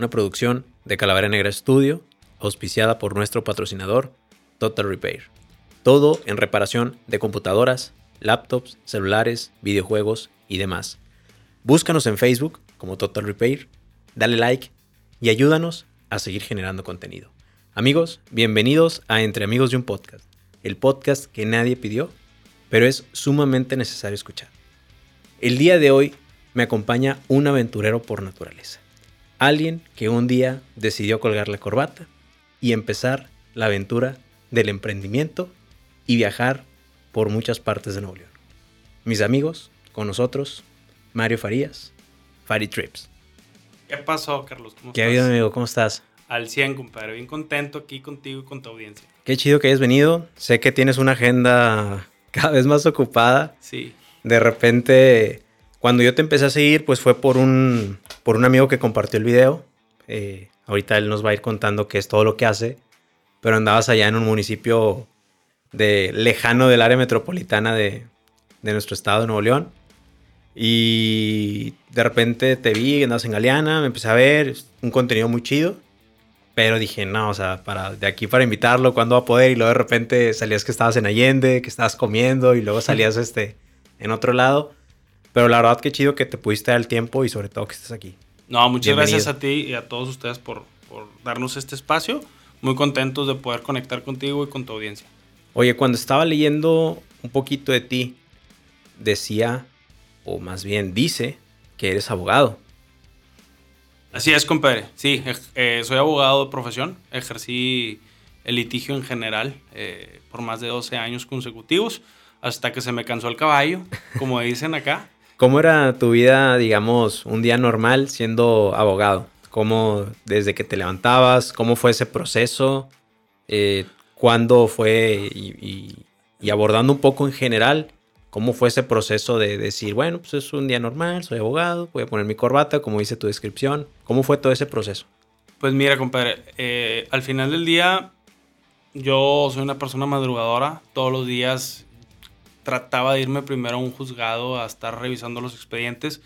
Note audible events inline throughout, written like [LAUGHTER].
una producción de Calavera Negra Studio, auspiciada por nuestro patrocinador, Total Repair. Todo en reparación de computadoras, laptops, celulares, videojuegos y demás. Búscanos en Facebook como Total Repair, dale like y ayúdanos a seguir generando contenido. Amigos, bienvenidos a Entre Amigos de un Podcast, el podcast que nadie pidió, pero es sumamente necesario escuchar. El día de hoy me acompaña un aventurero por naturaleza. Alguien que un día decidió colgar la corbata y empezar la aventura del emprendimiento y viajar por muchas partes de Nuevo León. Mis amigos, con nosotros, Mario Farías, Fari Trips. ¿Qué pasó, Carlos? ¿Cómo ¿Qué ha habido, amigo? ¿Cómo estás? Al 100, compadre. Bien contento aquí contigo y con tu audiencia. Qué chido que hayas venido. Sé que tienes una agenda cada vez más ocupada. Sí. De repente cuando yo te empecé a seguir, pues fue por un, por un amigo que compartió el video. Eh, ahorita él nos va a ir contando qué es todo lo que hace. Pero andabas allá en un municipio de, lejano del área metropolitana de, de nuestro estado de Nuevo León. Y de repente te vi, andabas en Galeana, me empecé a ver, un contenido muy chido. Pero dije, no, o sea, para, de aquí para invitarlo, ¿cuándo va a poder? Y luego de repente salías que estabas en Allende, que estabas comiendo, y luego salías este, en otro lado. Pero la verdad, qué chido que te pudiste dar el tiempo y sobre todo que estés aquí. No, muchas gracias a ti y a todos ustedes por, por darnos este espacio. Muy contentos de poder conectar contigo y con tu audiencia. Oye, cuando estaba leyendo un poquito de ti, decía, o más bien dice, que eres abogado. Así es, compadre. Sí, eh, soy abogado de profesión. Ejercí el litigio en general eh, por más de 12 años consecutivos, hasta que se me cansó el caballo, como dicen acá. ¿Cómo era tu vida, digamos, un día normal siendo abogado? ¿Cómo, desde que te levantabas, cómo fue ese proceso? Eh, ¿Cuándo fue? Y, abordando un poco en general, ¿cómo fue ese proceso de decir, bueno, pues es un día normal, soy abogado, voy a poner mi corbata, como dice tu descripción? ¿Cómo fue todo ese proceso? Pues mira, compadre, eh, al final del día, yo soy una persona madrugadora. Todos los días trataba de irme primero a un juzgado a estar revisando los expedientes.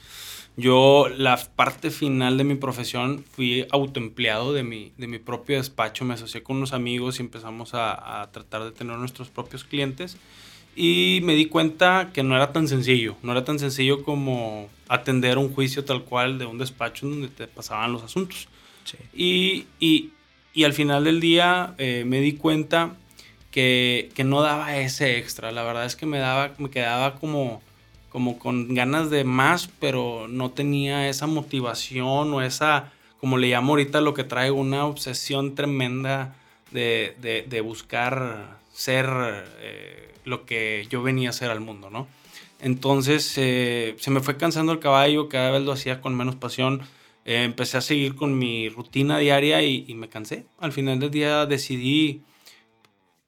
Yo, la parte final de mi profesión, fui autoempleado de mi, de mi propio despacho. Me asocié con unos amigos y empezamos a, a, tratar de tener nuestros propios clientes. Y me di cuenta que no era tan sencillo. No era tan sencillo como atender un juicio tal cual de un despacho en donde te pasaban los asuntos. Sí. Y, y, y, al final del día eh, me di cuenta que, no daba ese extra. La verdad es que me, daba, me quedaba como, como con ganas de más, pero no tenía esa motivación o esa, como le llamo ahorita, lo que trae una obsesión tremenda de, buscar ser eh, lo que yo venía a ser al mundo, ¿no? Entonces eh, se me fue cansando el caballo, cada vez lo hacía con menos pasión. Eh, empecé a seguir con mi rutina diaria y, y, me cansé. Al final del día decidí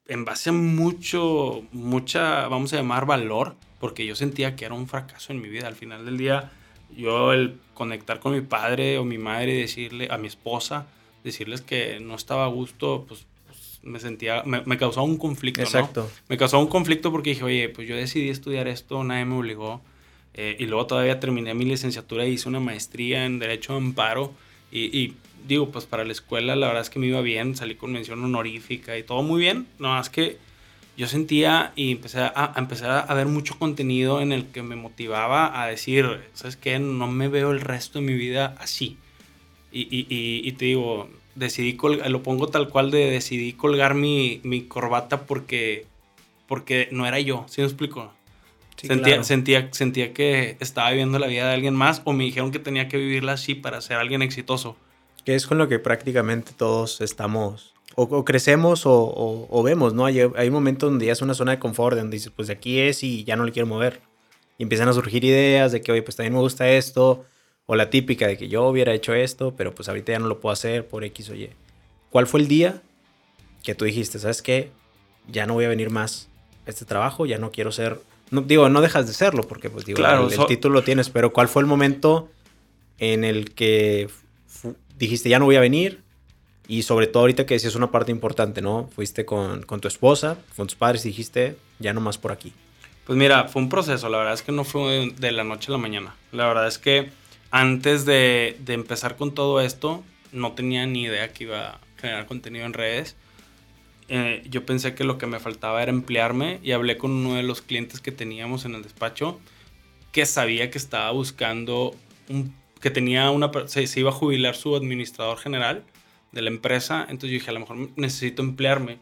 en base a mucho, mucha, vamos a llamar valor, porque yo sentía que era un fracaso en mi vida. Al final del día, yo el conectar con mi padre o mi madre y decirle a mi esposa, decirles que no estaba a gusto, pues, pues me sentía, me, me, causaba un conflicto. Exacto. Me causaba un conflicto porque dije, oye, pues yo decidí estudiar esto, nadie me obligó. Eh, y luego todavía terminé mi licenciatura y hice una maestría en Derecho de Amparo. Y, y digo, pues para la escuela la verdad es que me iba bien, salí con mención honorífica y todo muy bien, no más que yo sentía y empecé a, empezar a ver mucho contenido en el que me motivaba a decir, ¿sabes qué? No me veo el resto de mi vida así. Y, y, y, te digo, decidí, lo pongo tal cual de decidí colgar mi, mi, corbata porque, porque no era yo, ¿sí me explico? Sentía, sentía, sentía que estaba viviendo la vida de alguien más o me dijeron que tenía que vivirla así para ser alguien exitoso. Que es con lo que prácticamente todos estamos, o, crecemos o, vemos, ¿no? Hay, hay momentos donde ya es una zona de confort, donde dices, pues de aquí es y ya no le quiero mover. Y empiezan a surgir ideas de que, oye, pues también me gusta esto, o la típica de que yo hubiera hecho esto, pero pues ahorita ya no lo puedo hacer por X o Y. ¿Cuál fue el día que tú dijiste, sabes qué? Ya no voy a venir más a este trabajo, ya no quiero ser... No, digo, no dejas de serlo, porque pues digo, claro, el, el título lo tienes, pero ¿cuál fue el momento en el que dijiste, ya no voy a venir. Y sobre todo ahorita que decías una parte importante, ¿no? Fuiste con, tu esposa, con tus padres y dijiste, ya no más por aquí. Pues mira, fue un proceso, la verdad es que no fue de la noche a la mañana. La verdad es que antes de, empezar con todo esto, no tenía ni idea que iba a generar contenido en redes. Eh, yo pensé que lo que me faltaba era emplearme y hablé con uno de los clientes que teníamos en el despacho que sabía que estaba buscando que tenía una se, se iba a jubilar su administrador general de la empresa entonces yo dije a lo mejor necesito emplearme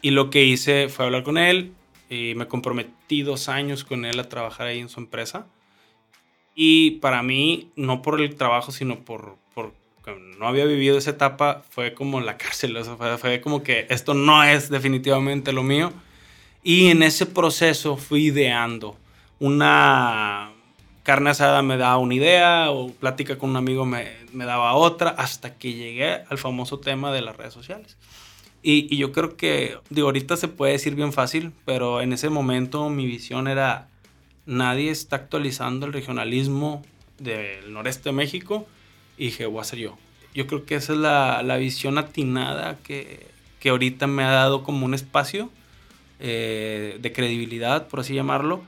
y lo que hice fue hablar con él y me comprometí dos años con él a trabajar ahí en su empresa. Y para mí no por el trabajo sino por no había vivido esa etapa, fue como la cárcel, o sea, fue, como que esto no es definitivamente lo mío. Y en ese proceso fui ideando. Una carne asada me daba una idea, o plática con un amigo me, me daba otra, hasta que llegué al famoso tema de las redes sociales. Y, y, yo creo que, digo, ahorita se puede decir bien fácil, pero en ese momento mi visión era, nadie está actualizando el regionalismo del noreste de México y dije, voy a ser yo. Yo creo que esa es la, la visión atinada que, que, ahorita me ha dado como un espacio eh, de credibilidad, por así llamarlo.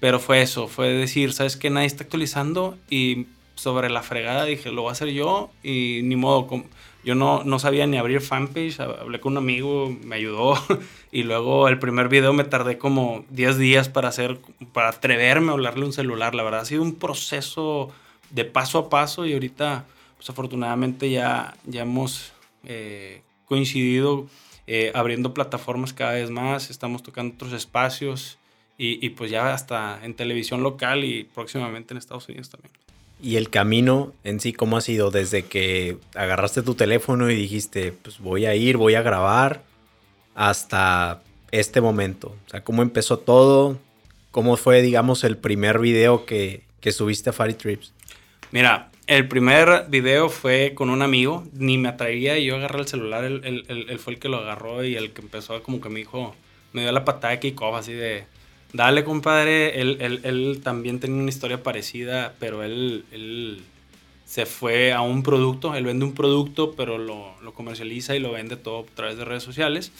Pero fue eso, fue decir, ¿sabes qué? Nadie está actualizando y sobre la fregada dije, lo voy a hacer yo y ni modo. Yo no, no sabía ni abrir fanpage, hablé con un amigo, me ayudó [LAUGHS] y luego el primer video me tardé como 10 días para hacer, para atreverme a hablarle un celular. La verdad ha sido un proceso de paso a paso y ahorita, pues afortunadamente ya, ya hemos eh, coincidido eh, abriendo plataformas cada vez más, estamos tocando otros espacios y, y, pues ya hasta en televisión local y próximamente en Estados Unidos también. ¿Y el camino en sí cómo ha sido desde que agarraste tu teléfono y dijiste, pues voy a ir, voy a grabar, hasta este momento? O sea, ¿cómo empezó todo? ¿Cómo fue, digamos, el primer video que, que subiste a Fari Trips? Mira, el primer video fue con un amigo, ni me atraía y yo agarré el celular, él, él, fue el que lo agarró y el que empezó como que me dijo, me dio la patada de kickoff así de, dale compadre, él, él, también tenía una historia parecida, pero él, él se fue a un producto, él vende un producto, pero lo, lo comercializa y lo vende todo a través de redes sociales.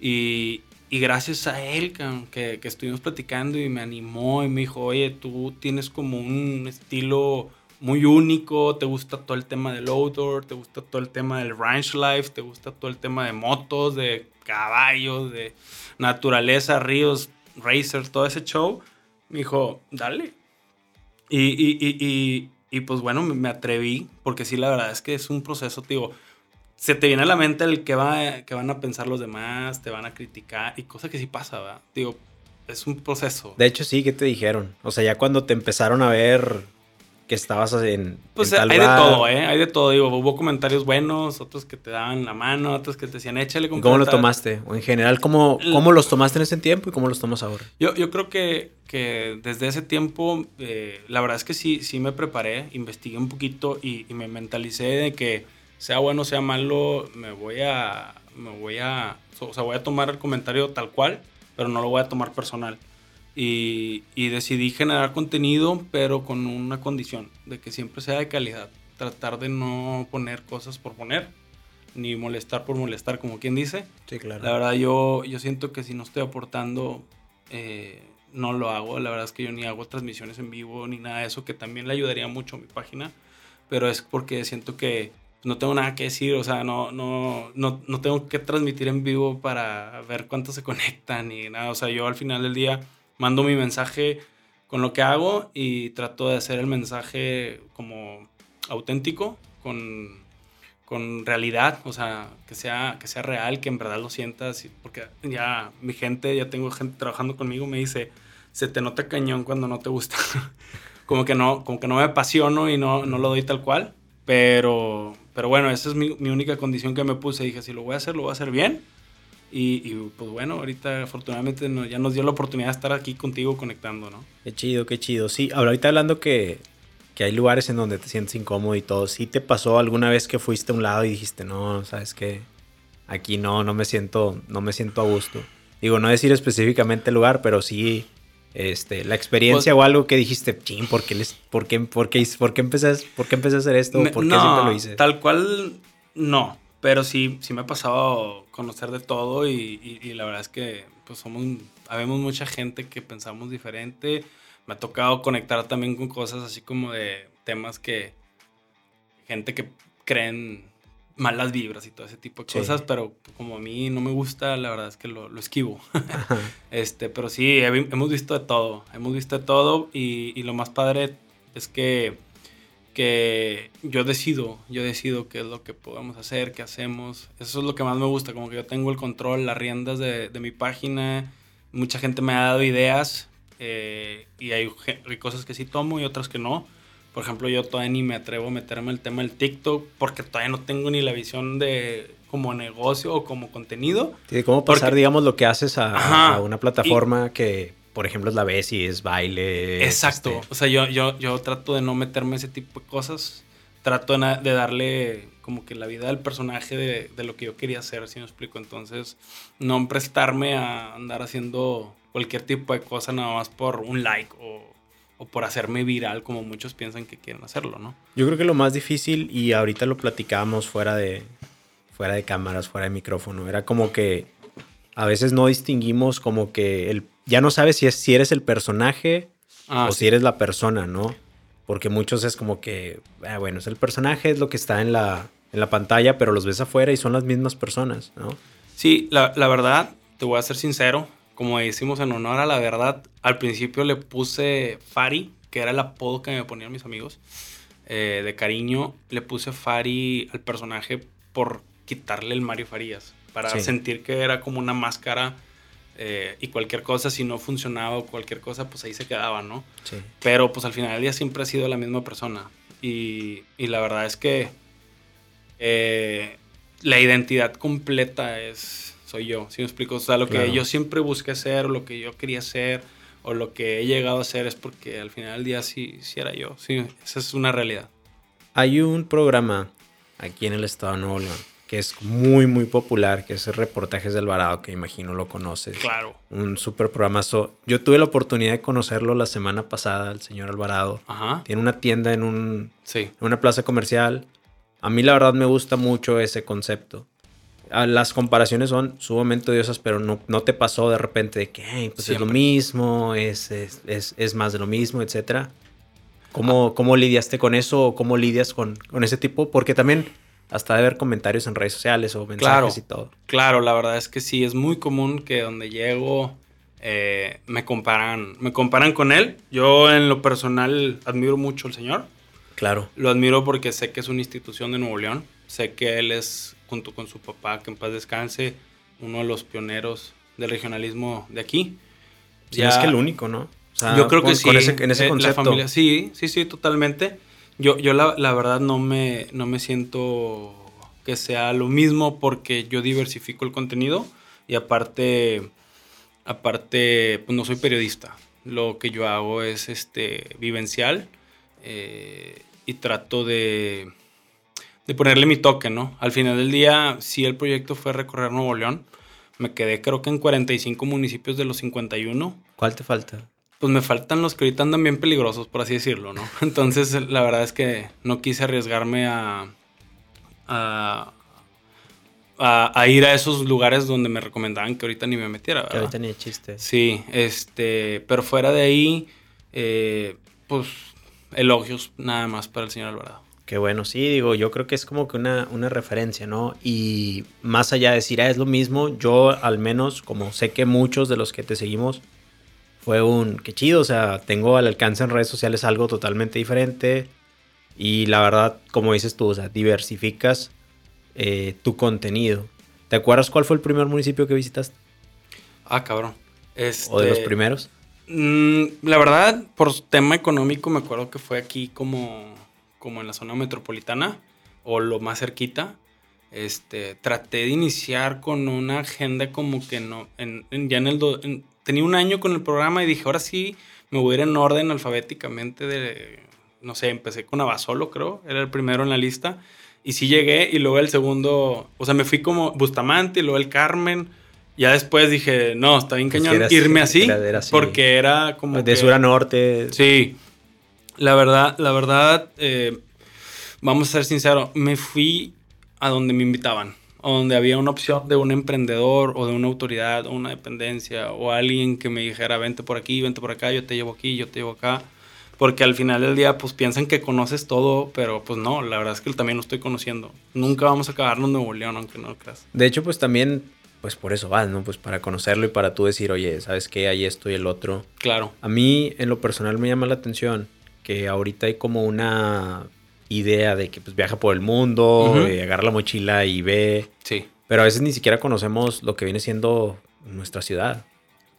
Y, y gracias a él que, que, estuvimos platicando y me animó y me dijo, oye, tú tienes como un estilo muy único, te gusta todo el tema del outdoor, te gusta todo el tema del ranch life, te gusta todo el tema de motos, de caballos, de naturaleza, ríos, racers, todo ese show. Me dijo, dale. Y, y, y, y, pues bueno, me atreví, porque sí, la verdad es que es un proceso, digo, se te viene a la mente el que, va, que van a pensar los demás, te van a criticar, y cosa que sí pasa, ¿verdad? Digo, es un proceso. De hecho, sí, ¿qué te dijeron? O sea, ya cuando te empezaron a ver que estabas en. Pues hay de todo, ¿eh? Hay de todo. Digo, hubo comentarios buenos, otros que te daban la mano, otros que te decían, échale con ¿Cómo lo tomaste? O en general, ¿cómo, ¿cómo los tomaste en ese tiempo y cómo los tomas ahora? Yo, yo creo que, que desde ese tiempo, eh, la verdad es que sí, sí me preparé, investigué un poquito y, y, me mentalicé de que sea bueno o sea malo, me voy a. Me voy a. O sea, voy a tomar el comentario tal cual, pero no lo voy a tomar personal. Y, y, decidí generar contenido, pero con una condición, de que siempre sea de calidad. Tratar de no poner cosas por poner, ni molestar por molestar, como quien dice. Sí, claro. La verdad, yo, yo siento que si no estoy aportando, eh, no lo hago. La verdad es que yo ni hago transmisiones en vivo, ni nada de eso, que también le ayudaría mucho a mi página. Pero es porque siento que no tengo nada que decir, o sea, no, no, no, no tengo que transmitir en vivo para ver cuántos se conectan y nada. O sea, yo al final del día mando mi mensaje con lo que hago y trato de hacer el mensaje como auténtico, con, con realidad, o sea, que sea, que sea real, que en verdad lo sientas, porque ya mi gente, ya tengo gente trabajando conmigo, me dice, se te nota cañón cuando no te gusta. [LAUGHS] como que no, como que no me apasiono y no, no lo doy tal cual, pero, pero bueno, esa es mi, mi única condición que me puse. Dije, si lo voy a hacer, lo voy a hacer bien y, pues bueno, ahorita afortunadamente ya nos dio la oportunidad de estar aquí contigo conectando, ¿no? Qué chido, qué chido. Sí, ahorita hablando que, que hay lugares en donde te sientes incómodo y todo. ¿Sí te pasó alguna vez que fuiste a un lado y dijiste, no, sabes que aquí no, no me siento, no me siento a gusto? Digo, no decir específicamente el lugar, pero sí este, la experiencia pues o algo que dijiste, ching, ¿por qué, les, por qué, por qué, por qué empecé, por qué empecé a hacer esto? ¿Por qué no, siempre lo hice? Tal cual, no. Pero sí, sí me ha pasado conocer de todo y, y, la verdad es que pues somos, habemos mucha gente que pensamos diferente. Me ha tocado conectar también con cosas así como de temas que, gente que creen malas vibras y todo ese tipo de cosas, pero como a mí no me gusta, la verdad es que lo, lo esquivo. [LAUGHS] este, pero sí, hemos visto de todo, hemos visto de todo y, y, lo más padre es que, que yo decido, yo decido qué es lo que podemos hacer, qué hacemos. Eso es lo que más me gusta, como que yo tengo el control, las riendas de, de mi página, mucha gente me ha dado ideas eh, y hay, hay cosas que sí tomo y otras que no por ejemplo, yo todavía ni me atrevo a meterme el tema del TikTok porque todavía no tengo ni la visión de como negocio o como contenido. Sí, cómo pasar, digamos, lo que haces a, una plataforma que, por ejemplo, es la ves y es baile. Exacto. Este o sea, yo, yo, yo trato de no meterme ese tipo de cosas. Trato de, darle como que la vida al personaje de, de, lo que yo quería hacer, si me explico. Entonces, no prestarme a andar haciendo cualquier tipo de cosa nada más por un like o o por hacerme viral como muchos piensan que quieren hacerlo, ¿no? Yo creo que lo más difícil, y ahorita lo platicábamos fuera de, fuera de cámaras, fuera de micrófono, era como que a veces no distinguimos como que el, ya no sabes si, es, si eres el personaje ah, o si eres la persona, ¿no? Porque muchos es como que, ah, bueno, es el personaje, es lo que está en la, en la pantalla, pero los ves afuera y son las mismas personas, ¿no? Sí, la, la verdad, te voy a ser sincero, como decimos en honor a la verdad, al principio le puse Fari, que era el apodo que me ponían mis amigos. Eh, de cariño, le puse Fari al personaje por quitarle el Mario Farías, para sentir que era como una máscara eh, y cualquier cosa, si no funcionaba o cualquier cosa, pues ahí se quedaba, ¿no? Sí. Pero pues al final del día siempre ha sido la misma persona. Y, y la verdad es que eh, la identidad completa es soy yo, si me explico? O sea, lo que yo siempre busqué ser, lo que yo quería ser, o lo que he llegado a ser es porque al final del día sí, sí era yo. Sí, esa es una realidad. Hay un programa aquí en el estado de Nuevo León que es muy, muy popular, que es Reportajes del Alvarado, que imagino lo conoces. Claro. Un súper programazo. Yo tuve la oportunidad de conocerlo la semana pasada, el señor Alvarado. Ajá. Tiene una tienda en, un, sí. en una plaza comercial. A mí la verdad me gusta mucho ese concepto las comparaciones son sumamente odiosas, pero no, no te pasó de repente de que pues es lo mismo, es, es, es, más de lo mismo, etcétera. ¿Cómo, ah. ¿Cómo, lidiaste con eso o cómo lidias con, con, ese tipo? Porque también hasta de ver comentarios en redes sociales o mensajes y todo. Claro, la verdad es que sí, es muy común que donde llego eh, me comparan, me comparan con él. Yo en lo personal admiro mucho al señor. Claro. Lo admiro porque sé que es una institución de Nuevo León. Sé que él es junto con su papá, que en paz descanse, uno de los pioneros del regionalismo de aquí. ya, es que el único, ¿no? yo creo que sí. en ese eh, concepto. sí, sí, sí, totalmente. Yo, yo la, verdad no me, no me siento que sea lo mismo porque yo diversifico el contenido y aparte, aparte, pues no soy periodista. Lo que yo hago es este, vivencial eh, y trato de de ponerle mi toque, ¿no? Al final del día, si el proyecto fue recorrer Nuevo León. Me quedé creo que en 45 municipios de los 51. ¿Cuál te falta? Pues me faltan los que ahorita andan bien peligrosos, por así decirlo, ¿no? [LAUGHS] Entonces, la verdad es que no quise arriesgarme a, a, a, ir a esos lugares donde me recomendaban que ahorita ni me metiera. ¿verdad? Que ahorita ni chiste. Sí, este, pero fuera de ahí, eh, pues elogios nada más para el señor Alvarado. Qué bueno, sí, digo, yo creo que es como que una, una referencia, ¿no? Y más allá de decir, ah, es lo mismo, yo al menos, como sé que muchos de los que te seguimos, fue un, qué chido, o sea, tengo al alcance en redes sociales algo totalmente diferente. Y la verdad, como dices tú, o sea, diversificas eh, tu contenido. ¿Te acuerdas cuál fue el primer municipio que visitaste? Ah, cabrón. ¿O de los este, primeros? Mm, la verdad, por tema económico, me acuerdo que fue aquí como como en la zona metropolitana o lo más cerquita. Este, traté de iniciar con una agenda como que no, en, ya en el, tenía un año con el programa y dije, ahora sí, me voy a ir en orden alfabéticamente de, no sé, empecé con Abasolo, creo, era el primero en la lista. Y sí llegué y luego el segundo, o sea, me fui como Bustamante y luego el Carmen. Ya después dije, no, está bien cañón irme así, porque era como... De sur a norte. Sí, la verdad, la verdad, eh, vamos a ser sinceros, me fui a donde me invitaban, donde había una opción de un emprendedor o de una autoridad o una dependencia o alguien que me dijera, vente por aquí, vente por acá, yo te llevo aquí, yo te llevo acá. Porque al final del día, pues piensan que conoces todo, pero pues no, la verdad es que también lo estoy conociendo. Nunca vamos a acabarnos Nuevo León, aunque no lo creas. De hecho, pues también, pues por eso vas, ¿no? Pues para conocerlo y para tú decir, oye, ¿sabes qué? Hay esto y el otro. Claro. A mí, en lo personal, me llama la atención que ahorita hay como una idea de que pues viaja por el mundo, eh, agarra la mochila y ve. Sí. Pero a veces ni siquiera conocemos lo que viene siendo nuestra ciudad.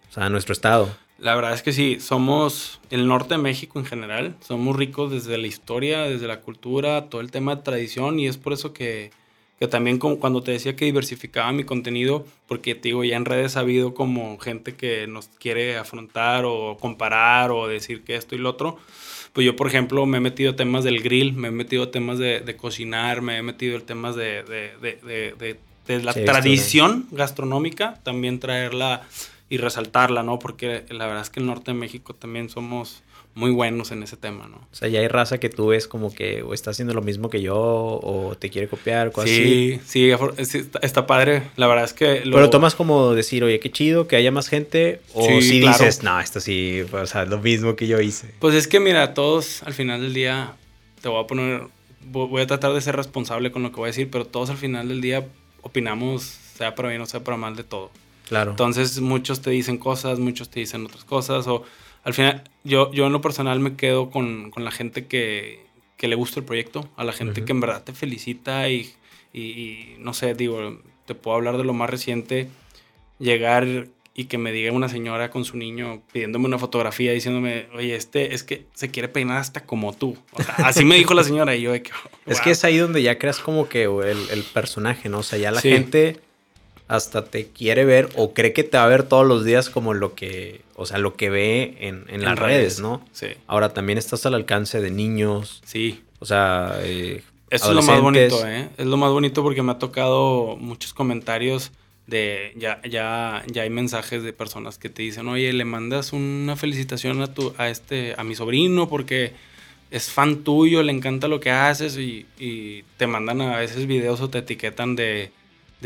O sea, nuestro estado. La verdad es que sí, somos el norte de México en general, somos ricos desde la historia, desde la cultura, todo el tema de tradición y es por eso que, que también como cuando te decía que diversificaba mi contenido, porque te digo, ya en redes ha habido como gente que nos quiere afrontar o comparar o decir que esto y lo otro. Pues yo, por ejemplo, me he metido a temas del grill, me he metido a temas de, de cocinar, me he metido a temas de, de, de, de- de- de la Sí, tradición gastronómica, también traerla y resaltarla, ¿no? Porque la verdad es que el norte de México también somos muy buenos en ese tema, ¿no? O sea, ya hay raza que tú ves como que o está haciendo lo mismo que yo o te quiere copiar, cosas así. Sí, sí, sí, está, padre. La verdad es que... lo- Pero tomas como decir, oye, qué chido que haya más gente. O Sí, si claro. dices, no, esto sí, o sea, lo mismo que yo hice. Pues es que mira, todos al final del día, te voy a poner, vo- voy a tratar de ser responsable con lo que voy a decir, pero todos al final del día opinamos, sea para bien o sea para mal de todo. Claro. Entonces muchos te dicen cosas, muchos te dicen otras cosas, o al final yo, yo en lo personal me quedo con, con la gente que, que le gusta el proyecto, a la gente que en verdad te felicita y, y- y, no sé, digo, te puedo hablar de lo más reciente, llegar y que me diga una señora con su niño pidiéndome una fotografía diciéndome, oye, este es que se quiere peinar hasta como tú. O sea, así me dijo la señora y yo de que... [LAUGHS] Es que es ahí donde ya creas como que el, el personaje, ¿no? O sea, ya la Sí. gente hasta te quiere ver o cree que te va a ver todos los días como lo que, o sea, lo que ve en, en las redes, ¿no? Sí, Ahora también estás al alcance de niños, sí. o sea, eh, Eso es lo más bonito, ¿eh? Es lo más bonito porque me ha tocado muchos comentarios de ya ya ya hay mensajes de personas que te dicen, "Oye, le mandas una felicitación a tu a este a mi sobrino porque es fan tuyo, le encanta lo que haces y, y te mandan a veces videos o te etiquetan de,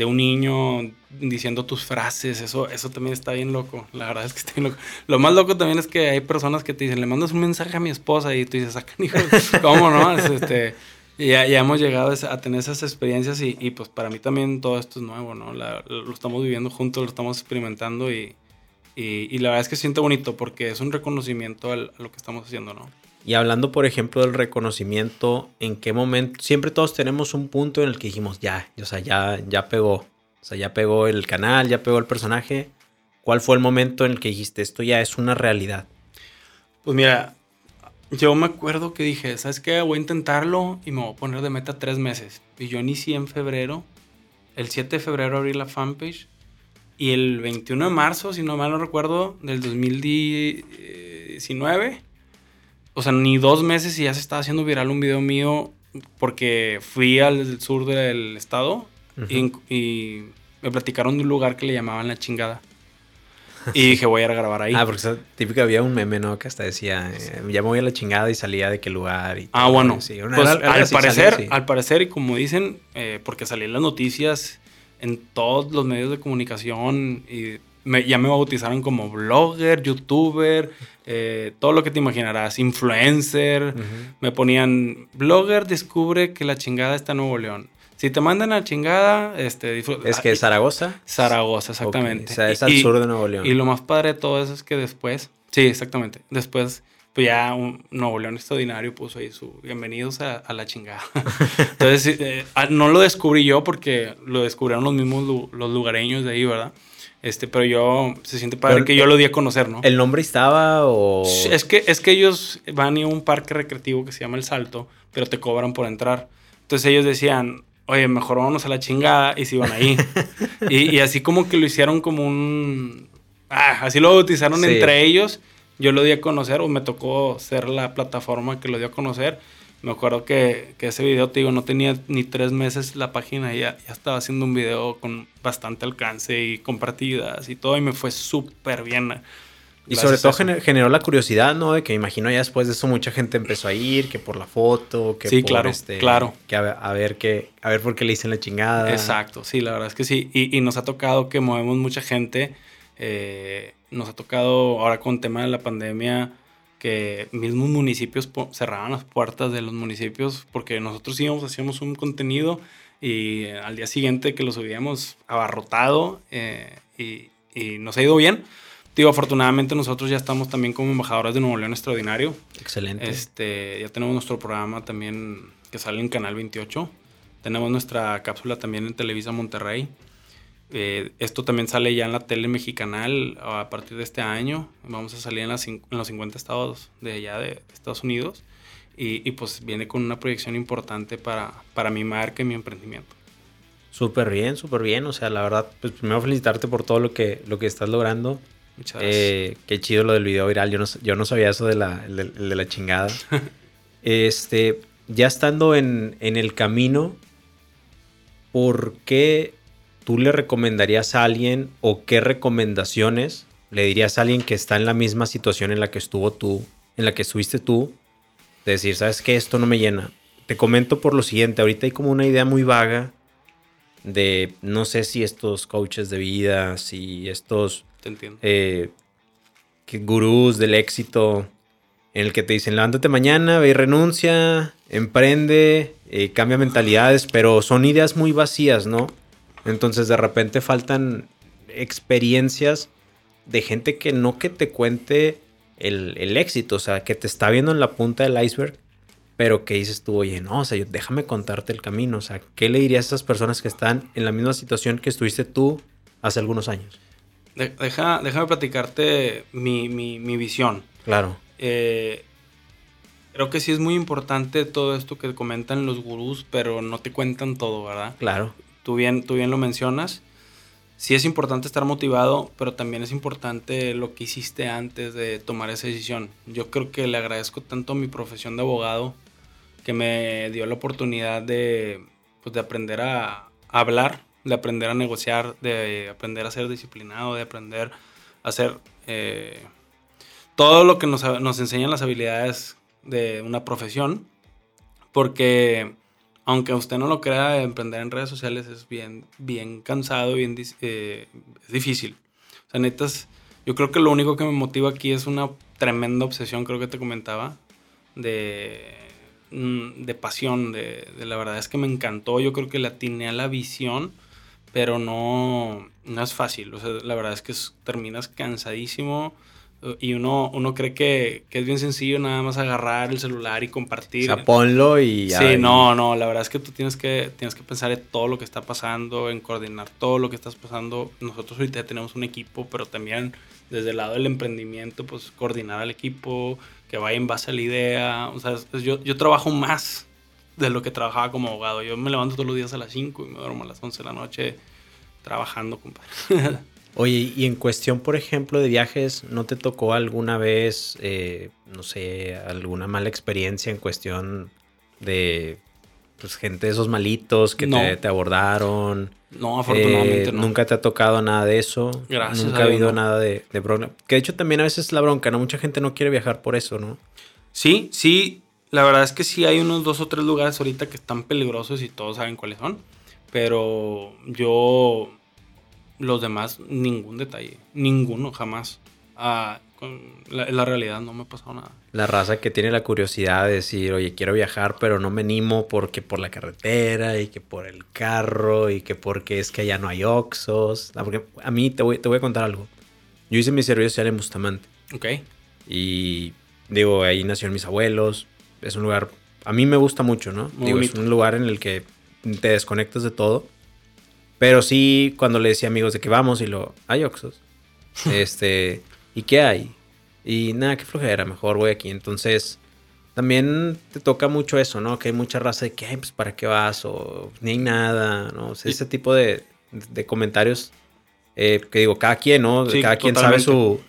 de un niño diciendo tus frases, eso, eso también está bien loco, la verdad es que está bien loco. Lo más loco también es que hay personas que te dicen, le mandas un mensaje a mi esposa y tú dices, sacan hijo, [LAUGHS] ¿cómo no? Es, este, ya, ya hemos llegado a tener esas experiencias y, y, pues para mí también todo esto es nuevo, ¿no? La- lo estamos viviendo juntos, lo estamos experimentando y, y, y la verdad es que siento bonito porque es un reconocimiento a lo que estamos haciendo, ¿no? Y hablando, por ejemplo, del reconocimiento, ¿en qué momento? Siempre todos tenemos un punto en el que dijimos, ya, o sea, ya, ya pegó. O sea, ya pegó el canal, ya pegó el personaje. ¿Cuál fue el momento en el que dijiste, esto ya es una realidad? Pues mira, yo me acuerdo que dije, ¿sabes qué? Voy a intentarlo y me voy a poner de meta tres meses. Y yo inicié en febrero. El 7 de febrero abrí la fanpage. Y el 21 de marzo, si no mal no recuerdo, del 2019. O sea, ni dos meses y ya se estaba haciendo viral un video mío porque fui al sur del estado y, y me platicaron de un lugar que le llamaban La Chingada. [LAUGHS] Y dije, voy a ir a grabar ahí. Ah, porque esa típica había un meme, ¿no? Que hasta decía, eh, ya me voy a la chingada y salía de qué lugar. Y Ah, todo, bueno. sí, una- pues, al así parecer, salió, sí. al parecer, y como dicen, eh, porque salí en las noticias, en todos los medios de comunicación, y me- ya me bautizaron como blogger, youtuber, eh, todo lo que te imaginarás, influencer. Me ponían, blogger descubre que la chingada está en Nuevo León. Si te mandan a chingada, este, disfruta. Es que Ah, Zaragoza. Zaragoza, exactamente. O sea, es al Y- sur de Nuevo León. y lo más padre de todo eso es que después, sí, exactamente, después, pues ya un Nuevo León Extraordinario puso ahí su bienvenidos a, a la chingada. [LAUGHS] Entonces, eh, ah, no lo descubrí yo porque lo descubrieron los mismos lu- los lugareños de ahí, ¿verdad? Este, pero yo, se siente padre Pero que yo lo di a conocer, ¿no? ¿El nombre estaba o...? Es que, es que ellos van a un parque recreativo que se llama El Salto, pero te cobran por entrar. Entonces ellos decían, oye, mejor vámonos a la chingada y se iban ahí. [LAUGHS] y, y así como que lo hicieron como un... Ah, así lo bautizaron Sí. entre ellos. Yo lo di a conocer o me tocó ser la plataforma que lo dio a conocer. Me acuerdo que, que ese video, te digo, no tenía ni tres meses la página y ya, ya estaba haciendo un video con bastante alcance y compartidas y todo y me fue súper bien. Y sobre todo gener- generó la curiosidad, ¿no? De que imagino ya después de eso mucha gente empezó a ir, que por la foto, que Sí, por claro, este, claro. Que a, ver- a ver qué, a ver por qué le dicen la chingada. Exacto, sí, la verdad es que sí. Y, y nos ha tocado que movemos mucha gente. eh, nos ha tocado ahora con tema de la pandemia que mismos municipios cerraban las puertas de los municipios porque nosotros íbamos, hacíamos un contenido y al día siguiente que lo subíamos abarrotado eh, y, y, nos ha ido bien. Digo, afortunadamente nosotros ya estamos también como embajadores de Nuevo León Extraordinario. Excelente. Este, ya tenemos nuestro programa también que sale en Canal 28. Tenemos nuestra cápsula también en Televisa Monterrey. Eh, esto también sale ya en la tele mexicanal a partir de este año. Vamos a salir en, las, en los 50 estados de allá de Estados Unidos. Y, y, pues viene con una proyección importante para, para mi marca y mi emprendimiento. Súper bien, súper bien. O sea, la verdad, pues primero felicitarte por todo lo que, lo que estás logrando. Muchas gracias. Eh, qué chido lo del video viral. Yo no, yo no sabía eso de la, de, de la chingada. [LAUGHS] este, ya estando en, en el camino, ¿por qué tú le recomendarías a alguien o qué recomendaciones le dirías a alguien que está en la misma situación en la que estuvo tú, en la que estuviste tú? De decir, ¿sabes qué? Esto no me llena. Te comento por lo siguiente, ahorita hay como una idea muy vaga de, no sé si estos coaches de vida, si estos eh, gurús del éxito, en el que te dicen, levántate mañana, ve y renuncia, emprende, eh, cambia mentalidades, pero son ideas muy vacías, ¿no? Entonces de repente faltan experiencias de gente que no que te cuente el, el, éxito, o sea, que te está viendo en la punta del iceberg, pero que dices tú, oye, no, o sea, déjame contarte el camino, o sea, ¿qué le dirías a esas personas que están en la misma situación que estuviste tú hace algunos años? Deja, déjame platicarte mi, mi, mi visión. Claro. Eh, creo que sí es muy importante todo esto que comentan los gurús, pero no te cuentan todo, ¿verdad? Claro tú bien, tú bien lo mencionas. Sí es importante estar motivado, pero también es importante lo que hiciste antes de tomar esa decisión. Yo creo que le agradezco tanto a mi profesión de abogado que me dio la oportunidad de, pues, de aprender a, hablar, de aprender a negociar, de aprender a ser disciplinado, de aprender a hacer eh, todo lo que nos, nos enseñan las habilidades de una profesión. Porque aunque usted no lo crea, emprender en redes sociales es bien, bien cansado, bien eh, es difícil. O sea, netas, yo creo que lo único que me motiva aquí es una tremenda obsesión, creo que te comentaba, de, mm, de pasión, de, de la verdad es que me encantó, yo creo que la atiné a la visión, pero no, no es fácil. O sea, la verdad es que terminas cansadísimo y uno, uno cree que, que, es bien sencillo nada más agarrar el celular y compartir. O sea, ponlo y... Sí, no, no, la verdad es que tú tienes que, tienes que pensar en todo lo que está pasando, en coordinar todo lo que está pasando. Nosotros ahorita tenemos un equipo, pero también desde el lado del emprendimiento, pues coordinar al equipo, que vaya en base a la idea. O sea, yo, yo trabajo más de lo que trabajaba como abogado. Yo me levanto todos los días a las 5 y me duermo a las 11 de la noche trabajando, compadre. [LAUGHS] Oye, y en cuestión, por ejemplo, de viajes, ¿no te tocó alguna vez, eh, no sé, alguna mala experiencia en cuestión de pues, gente de esos malitos que te, te, abordaron? No, afortunadamente eh, no. Nunca te ha tocado nada de eso. Gracias. Nunca ha habido no. nada de, de bronca. Que de hecho también a veces la bronca, ¿no? Mucha gente no quiere viajar por eso, ¿no? Sí, sí. La verdad es que sí hay unos dos o tres lugares ahorita que están peligrosos y todos saben cuáles son. Pero yo los demás, ningún detalle. Ninguno, jamás. Ah, con la, la, realidad no me ha pasado nada. La raza que tiene la curiosidad de decir, oye, quiero viajar, pero no me animo porque por la carretera y que por el carro y que porque es que allá no hay oxos. Ah, porque a mí te voy, te voy a contar algo. Yo hice mi servicio social en Bustamante. Ok. Y digo, ahí nacieron mis abuelos. Es un lugar, a mí me gusta mucho, ¿no? Muy digo, bonito. es un lugar en el que te desconectas de todo. Pero sí, cuando le decía a amigos de que vamos y lo, hay Oxos. [LAUGHS] este, ¿y qué hay? Y nada, qué flojera, mejor voy aquí. Entonces, también te toca mucho eso, ¿no? Que hay mucha raza de que, ay, pues, ¿para qué vas? O ni hay nada, ¿no? O sea, ese tipo de, de comentarios eh, que digo, cada quien, ¿no? Sí, cada quien totalmente. sabe su,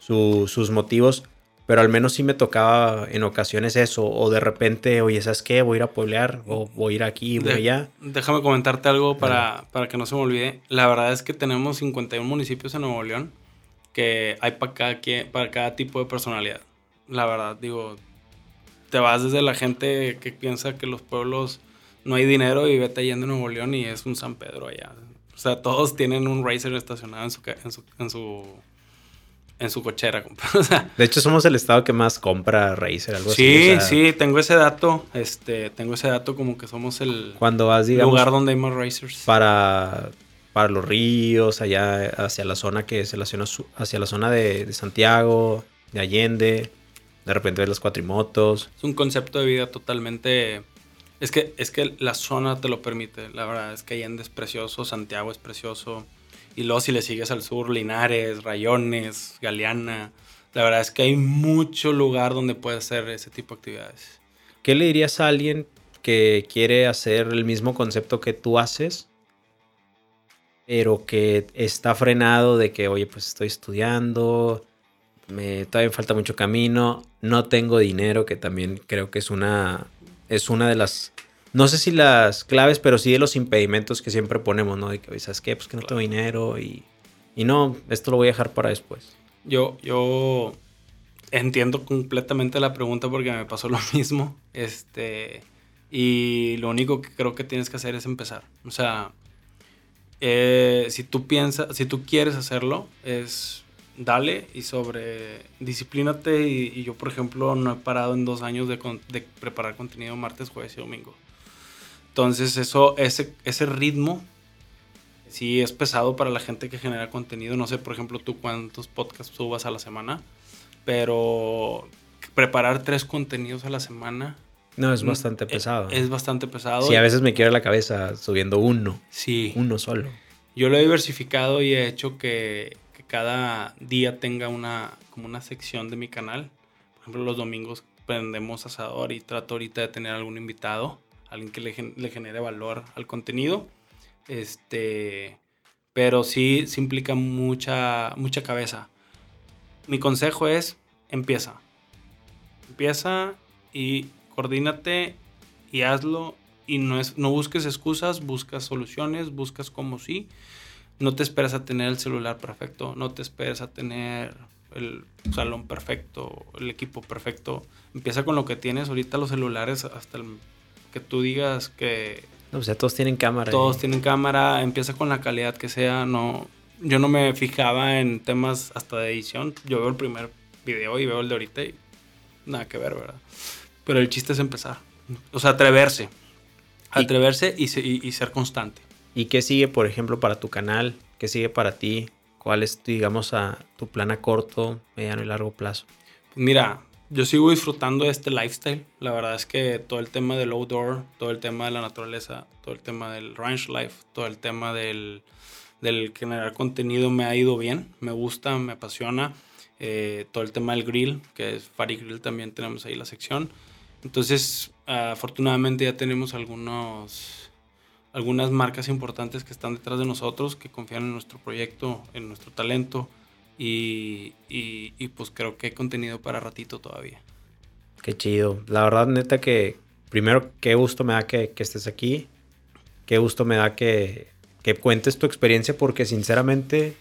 su, sus motivos. Pero al menos sí me tocaba en ocasiones eso. O de repente, oye, ¿sabes qué? Voy a ir a pueblear. O voy a ir aquí, voy De- allá. Déjame comentarte algo para, para que no se me olvide. La verdad es que tenemos 51 municipios en Nuevo León que hay para cada, para cada tipo de personalidad. La verdad, digo, te vas desde la gente que piensa que los pueblos no hay dinero y vete yendo a Nuevo León y es un San Pedro allá. O sea, todos tienen un racer estacionado en su, ca- en su, en su, en su cochera. [LAUGHS] de hecho, somos el estado que más compra Razer, algo sí, así. Sí, sí, tengo ese dato. Este, tengo ese dato como que somos el Cuando vas, digamos, lugar donde hay más Razers. Para, para los ríos, allá hacia la zona que se relaciona hacia la zona de, de Santiago, de Allende. De repente ves las cuatrimotos. Es un concepto de vida totalmente. Es que, es que la zona te lo permite. La verdad es que Allende es precioso, Santiago es precioso. Y luego si le sigues al sur, Linares, Rayones, Galeana. La verdad es que hay mucho lugar donde puedes hacer ese tipo de actividades. ¿Qué le dirías a alguien que quiere hacer el mismo concepto que tú haces, pero que está frenado de que, oye, pues estoy estudiando, me, todavía falta mucho camino, no tengo dinero, que también creo que es una, es una de las no sé si las claves, pero sí de los impedimentos que siempre ponemos, ¿no? De que, ¿sabes qué? Pues que no tengo dinero y, y no, esto lo voy a dejar para después. Yo, yo entiendo completamente la pregunta porque me pasó [LAUGHS] lo mismo. Este, y lo único que creo que tienes que hacer es empezar. O sea, eh, si tú piensas, si tú quieres hacerlo, es dale y sobre disciplínate. Y, yo, por ejemplo, no he parado en dos años de, de preparar contenido martes, jueves y domingo. Entonces, eso, ese, ese ritmo sí es pesado para la gente que genera contenido. No sé, por ejemplo, tú cuántos podcasts subas a la semana, pero preparar tres contenidos a la semana. No, es mm, bastante pesado. Es, bastante pesado. Sí, a veces me quiere la cabeza subiendo uno. Sí. Uno solo. Yo lo he diversificado y he hecho que, que cada día tenga una, como una sección de mi canal. Por ejemplo, los domingos prendemos asador y trato ahorita de tener algún invitado alguien que le, genere valor al contenido. Este, pero sí, sí implica mucha, mucha cabeza. Mi consejo es, empieza. Empieza y coordínate y hazlo. Y no, es, no busques excusas, buscas soluciones, buscas como sí. No te esperas a tener el celular perfecto, no te esperes a tener el salón perfecto, el equipo perfecto. Empieza con lo que tienes. Ahorita los celulares hasta el que tú digas que... o sea, todos tienen cámara. Todos tienen cámara, empieza con la calidad que sea, no... Yo no me fijaba en temas hasta de edición, yo veo el primer video y veo el de ahorita y nada que ver, ¿verdad? Pero el chiste es empezar, o sea, atreverse, atreverse y, y, ser constante. ¿Y qué sigue, por ejemplo, para tu canal? ¿Qué sigue para ti? ¿Cuál es, digamos, a tu plan a corto, mediano y largo plazo? Mira, yo sigo disfrutando de este lifestyle. La verdad es que todo el tema del outdoor, todo el tema de la naturaleza, todo el tema del ranch life, todo el tema del, del generar contenido me ha ido bien. Me gusta, me apasiona. Eh, todo el tema del grill, que es Fari Grill, también tenemos ahí la sección. Entonces, afortunadamente ya tenemos algunos, algunas marcas importantes que están detrás de nosotros, que confían en nuestro proyecto, en nuestro talento y, y, pues creo que hay contenido para ratito todavía. Qué chido. La verdad, neta, que primero, qué gusto me da que, estés aquí. Qué gusto me da que, que cuentes tu experiencia porque sinceramente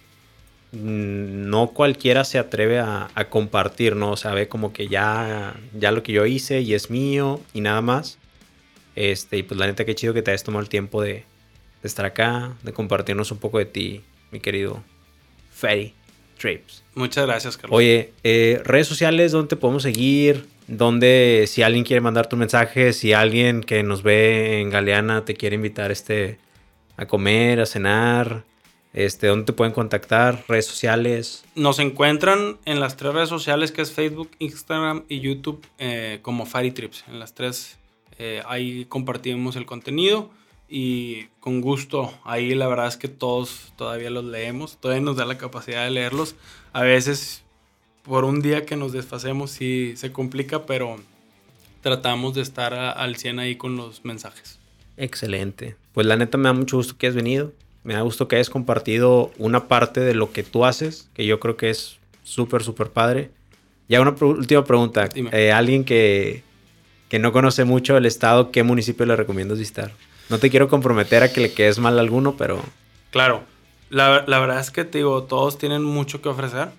mm, no cualquiera se atreve a, compartir, ¿no? O sea, ve como que ya, ya lo que yo hice y es mío y nada más. Este, y pues la neta, qué chido que te hayas tomado el tiempo de, de estar acá, de compartirnos un poco de ti, mi querido Ferry. Muchas gracias, Carlos. Oye, eh, redes sociales, ¿dónde te podemos seguir? ¿Dónde, si alguien quiere mandar tu mensaje, si alguien que nos ve en Galeana te quiere invitar este, a comer, a cenar, este, ¿dónde te pueden contactar? ¿Redes sociales? Nos encuentran en las tres redes sociales que es Facebook, Instagram y YouTube eh, como Fari Trips. En las tres eh, ahí compartimos el contenido y con gusto. Ahí la verdad es que todos todavía los leemos, todavía nos da la capacidad de leerlos. A veces por un día que nos desfacemos sí se complica, pero tratamos de estar al 100 ahí con los mensajes. Excelente. Pues la neta me da mucho gusto que hayas venido. Me da gusto que hayas compartido una parte de lo que tú haces, que yo creo que es súper, súper padre. Ya una última pregunta. Eh, alguien que, que no conoce mucho el estado, ¿qué municipio le recomiendas visitar? No te quiero comprometer a que le quedes mal a alguno, pero... Claro, la, verdad es que te digo, todos tienen mucho que ofrecer,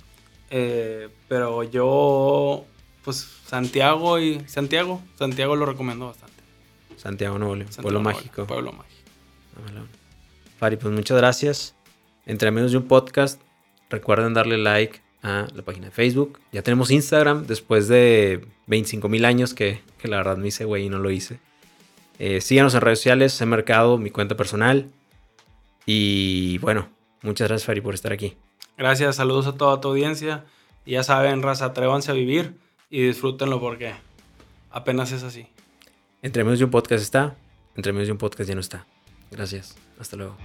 eh, pero yo, pues Santiago y Santiago, Santiago lo recomiendo bastante. Santiago Nuevo León, Pueblo Mágico. Pueblo Mágico. Fari, pues muchas gracias. Entre menos de un podcast, recuerden darle like, a la página de Facebook. Ya tenemos Instagram después de 25 mil años que, que, la verdad me hice güey y no lo hice. Eh, síganos en redes sociales, en Mercado, mi cuenta personal. Y bueno, muchas gracias Fari por estar aquí. Gracias, saludos a toda tu audiencia. Y ya saben, raza, atrévanse a vivir y disfrútenlo porque apenas es así. Entre medio de un podcast está, entre medio de un podcast ya no está. Gracias, hasta luego.